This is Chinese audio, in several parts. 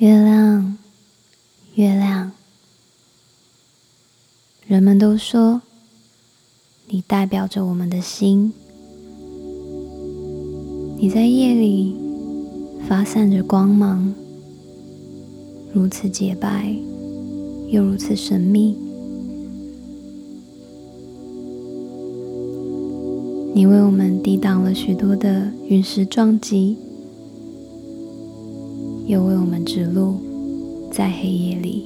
月亮，月亮，人们都说你代表着我们的心。你在夜里发散着光芒，如此洁白，又如此神秘。你为我们抵挡了许多的陨石撞击，又为我们指路在黑夜里。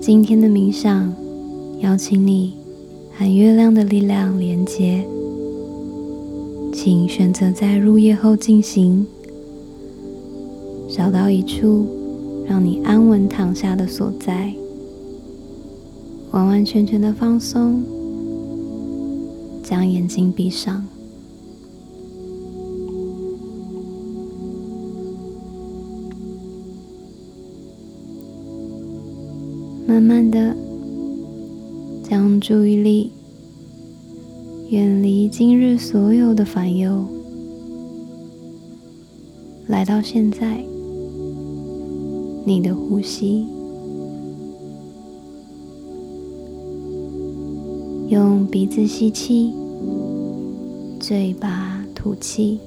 今天的冥想，邀请你和月亮的力量连接。请选择在入夜后进行，找到一处让你安稳躺下的所在，完完全全的放松，将眼睛闭上，慢慢的将注意力。远离今日所有的烦忧，来到现在，你的呼吸，用鼻子吸气，嘴巴吐气。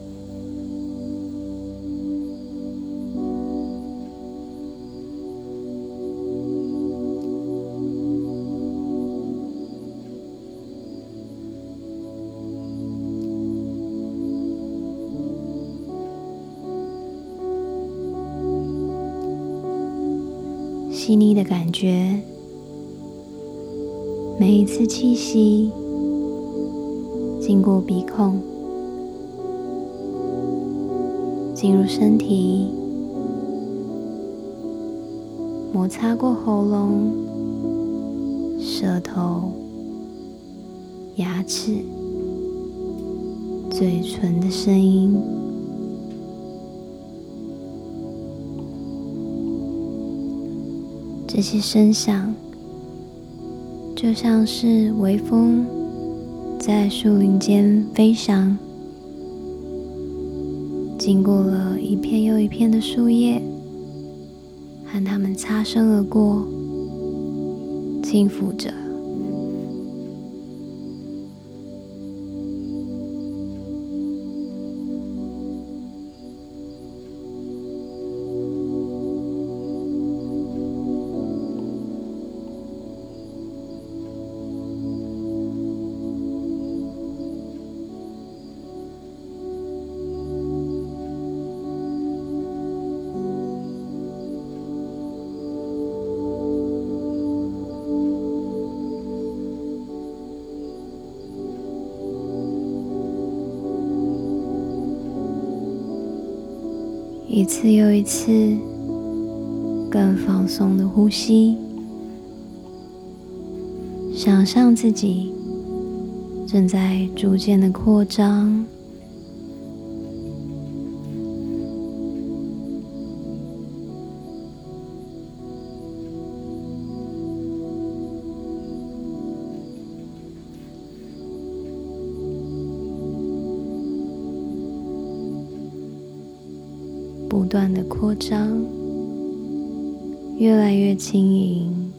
细腻的感觉，每一次气息经过鼻孔，进入身体，摩擦过喉咙、舌头、牙齿、嘴唇的声音。这些声响就像是微风在树林间飞翔，经过了一片又一片的树叶，和它们擦身而过，轻抚着。一次又一次，更放松的呼吸，想象自己正在逐渐的扩张，不断的扩张，越来越轻盈，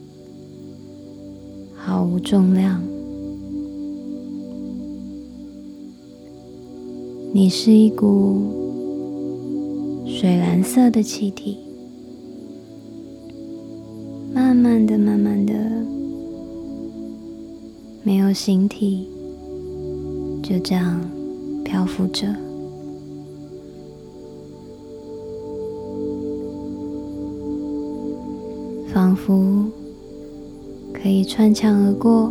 毫无重量。你是一股水蓝色的气体，慢慢的、慢慢的，没有形体，就这样漂浮着。仿佛可以穿墙而过，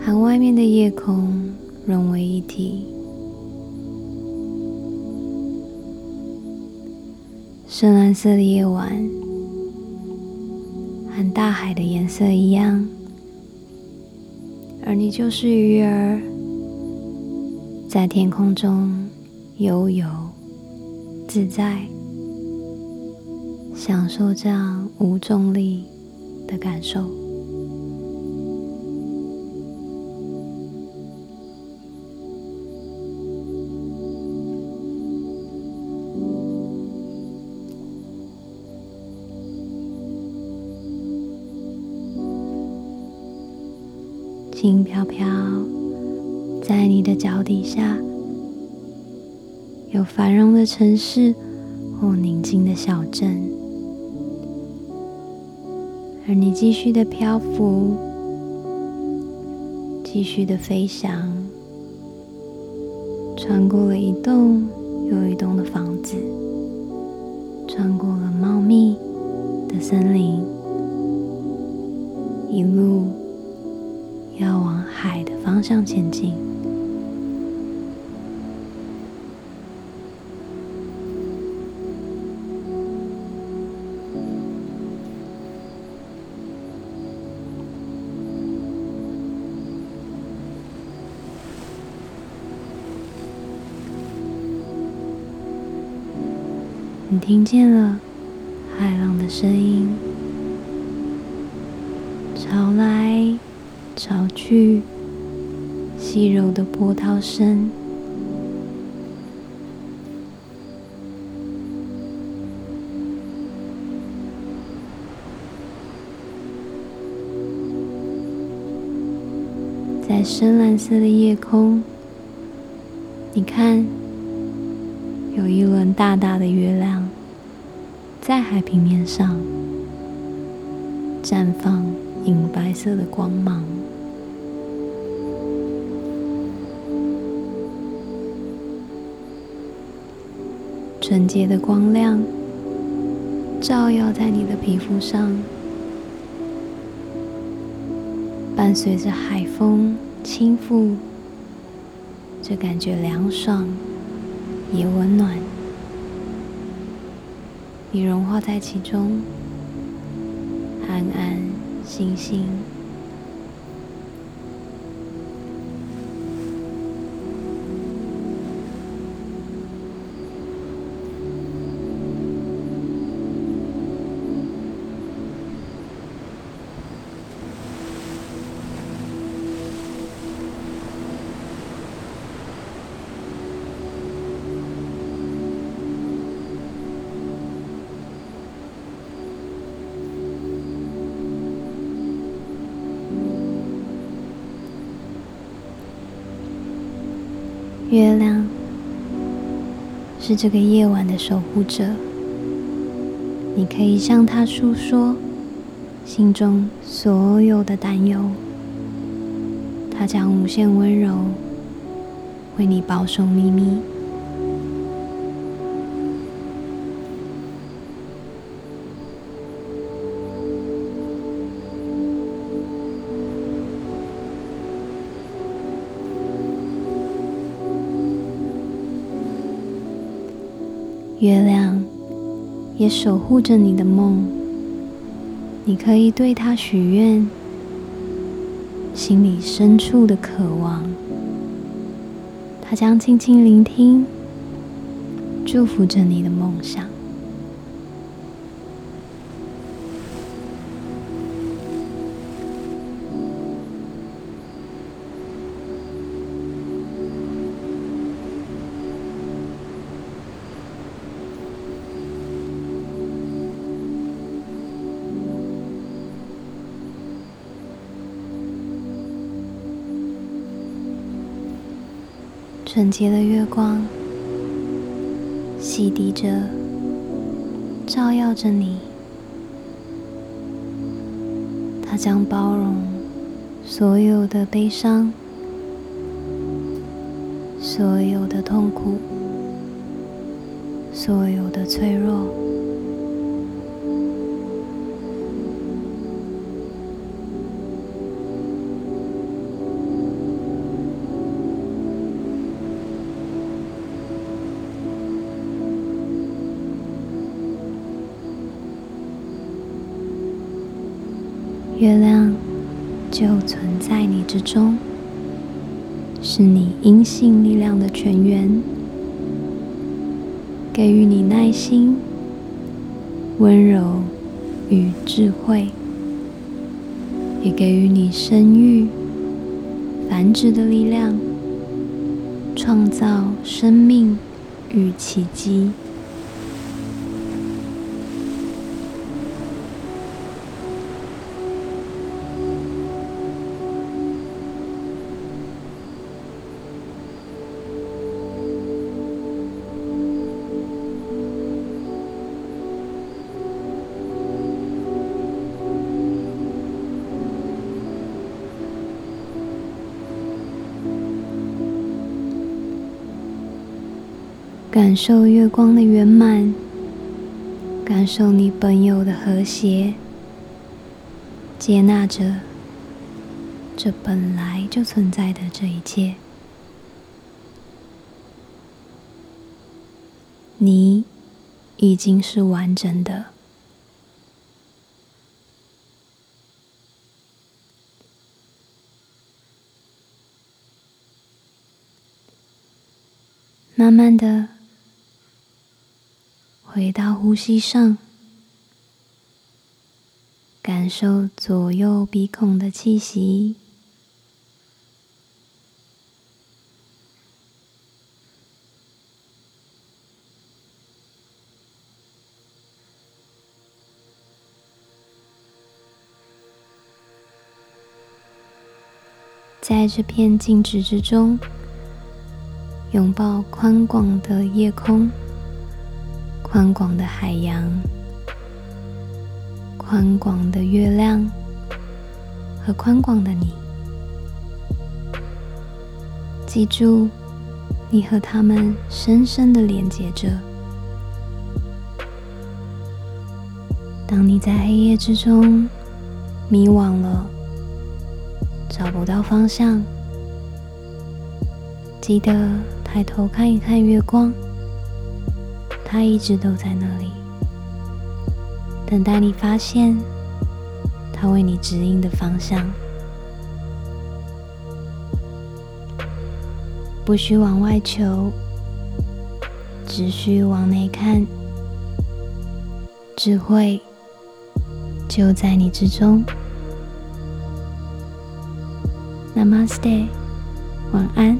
和外面的夜空融为一体。深蓝色的夜晚，和大海的颜色一样，而你就是鱼儿，在天空中悠游自在。享受这样无重力的感受。轻飘飘在你的脚底下有繁荣的城市或宁静的小镇。而你继续的漂浮，继续的飞翔，穿过了一栋又一栋的房子，穿过了茂密的森林，一路要往海的方向前进。你听见了海浪的声音，潮来潮去，细柔的波涛声，在深蓝色的夜空，你看。有一轮大大的月亮，在海平面上绽放银白色的光芒。纯洁的光亮照耀在你的皮肤上，伴随着海风轻拂，这感觉凉爽。也温暖，你融化在其中，安安心心。月亮是这个夜晚的守护者，你可以向他诉说心中所有的担忧，他将无限温柔为你保守秘密。月亮也守护着你的梦，你可以对它许愿，心里深处的渴望，它将静静聆听，祝福着你的梦想。纯洁的月光，洗涤着，照耀着你。它将包容所有的悲伤，所有的痛苦，所有的脆弱。之中，是你阴性力量的泉源，给予你耐心、温柔与智慧，也给予你生育、繁殖的力量，创造生命与奇迹。感受月光的圆满，感受你本有的和谐，接纳着这本来就存在的这一切。你已经是完整的。慢慢的回到呼吸上，感受左右鼻孔的气息，在这片静止之中。拥抱宽广的夜空，宽广的海洋，宽广的月亮和宽广的你。记住，你和他们深深的连接着。当你在黑夜之中迷惘了，找不到方向，记得。抬头看一看月光，它一直都在那里，等待你发现它为你指引的方向。不需往外求，只需往内看，智慧就在你之中。Namaste，晚安。